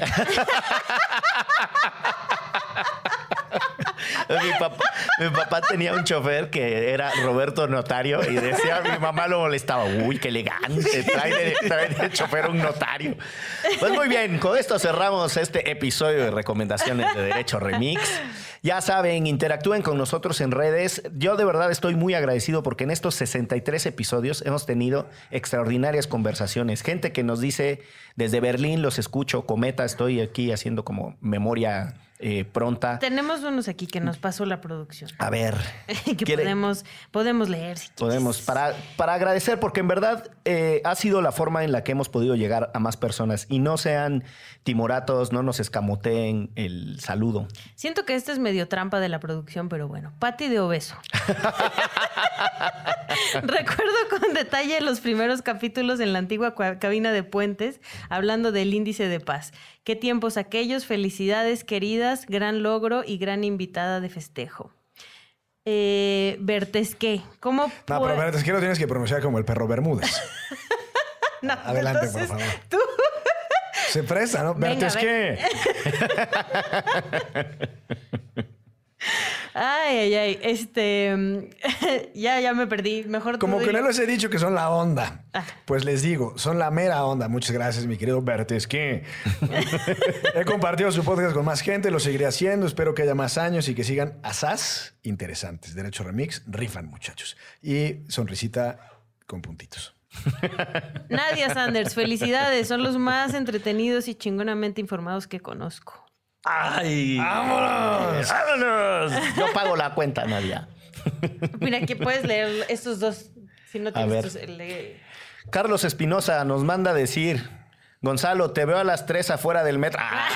mi, papá, tenía un chofer que era Roberto Notario y decía, mi mamá lo molestaba. Uy, qué elegante, trae de, trae de chofer un notario. Pues muy bien, con esto cerramos este episodio de recomendaciones de Derecho Remix. Ya saben, interactúen con nosotros en redes. Yo de verdad estoy muy agradecido porque en estos 63 episodios hemos tenido extraordinarias conversaciones. Gente que nos dice, desde Berlín los escucho, Cometa, estoy aquí haciendo como memoria eh, pronta. Tenemos unos aquí que nos pasó la producción. A ver. que ¿quiere- podemos, podemos leer si. Podemos, para, para agradecer, porque en verdad eh, ha sido la forma en la que hemos podido llegar a más personas y no sean timoratos, no nos escamoteen el saludo. Siento que esta es medio trampa de la producción, pero bueno. Pati de obeso. Recuerdo con detalle los primeros capítulos en la antigua cabina de puentes, hablando del índice de paz. Qué tiempos aquellos, felicidades queridas, gran logro y gran invitada de festejo. Eh, Bertesqué, ¿cómo No, pero que lo tienes que pronunciar como el perro Bermúdez. No, Adelante, por favor. tú- Se presta, ¿no? Que. Ay, ay, ay. Este. mm, ya, ya me perdí. Mejor Como que no les he dicho que son la onda. Ah. Pues les digo, son la mera onda. Muchas gracias, mi querido Bertes. que he compartido su podcast con más gente, lo seguiré haciendo. Espero que haya más años y que sigan asaz interesantes. Derecho Remix, rifan, muchachos. Y sonrisita con puntitos. Nadia Sanders, felicidades. Son los más entretenidos y chingonamente informados que conozco. ¡Ay! ¡Vámonos! ¡Vámonos! Yo pago la cuenta, Nadia. Mira, que puedes leer estos dos. Si no tienes lee- Carlos Espinosa nos manda a decir: Gonzalo, te veo a las 3 afuera del metro. ¡Ah!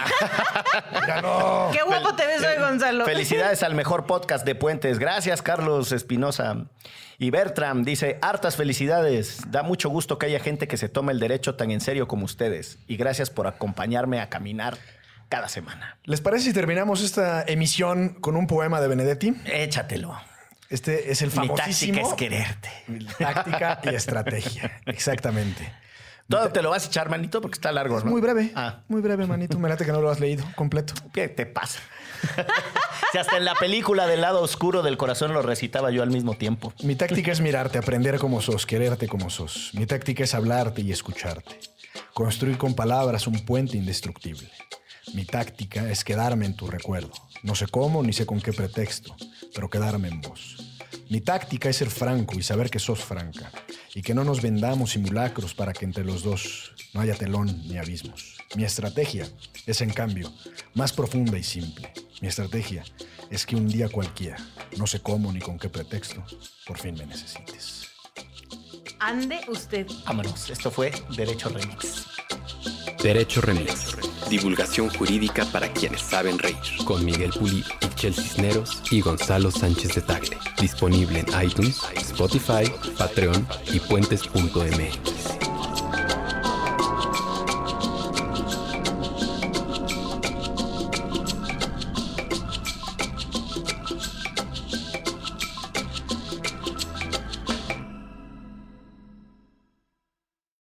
Ya no. Qué guapo te ves hoy, Gonzalo. Felicidades al mejor podcast de Puentes. Gracias, Carlos Espinosa. Y Bertram dice, hartas felicidades. Da mucho gusto que haya gente que se tome el derecho tan en serio como ustedes. Y gracias por acompañarme a caminar cada semana. ¿Les parece si terminamos esta emisión con un poema de Benedetti? Échatelo. Este es el Mi famosísimo. táctica es quererte. Táctica y estrategia. Exactamente. Todo te lo vas a echar, manito, porque está largo, Es ¿no? muy breve. Ah, Muy breve, manito. Me late que no lo has leído completo. ¿qué te pasa? si hasta en la película del lado oscuro del corazón lo recitaba yo al mismo tiempo. Mi táctica es mirarte, aprender como sos, quererte como sos. Mi táctica es hablarte y escucharte. Construir con palabras un puente indestructible. Mi táctica es quedarme en tu recuerdo. No sé cómo ni sé con qué pretexto, pero quedarme en vos. Mi táctica es ser franco y saber que sos franca. Y que no nos vendamos simulacros para que entre los dos no haya telón ni abismos. Mi estrategia es, en cambio, más profunda y simple. Mi estrategia es que un día cualquiera, no sé cómo ni con qué pretexto, por fin me necesites. Ande usted. Vámonos. Esto fue Derecho Remix. Derecho Remix. Divulgación jurídica para quienes saben reír. Con Miguel Pulido, Michel Cisneros y Gonzalo Sánchez de Tagle. Disponible en iTunes, Spotify, Patreon y puentes.mx.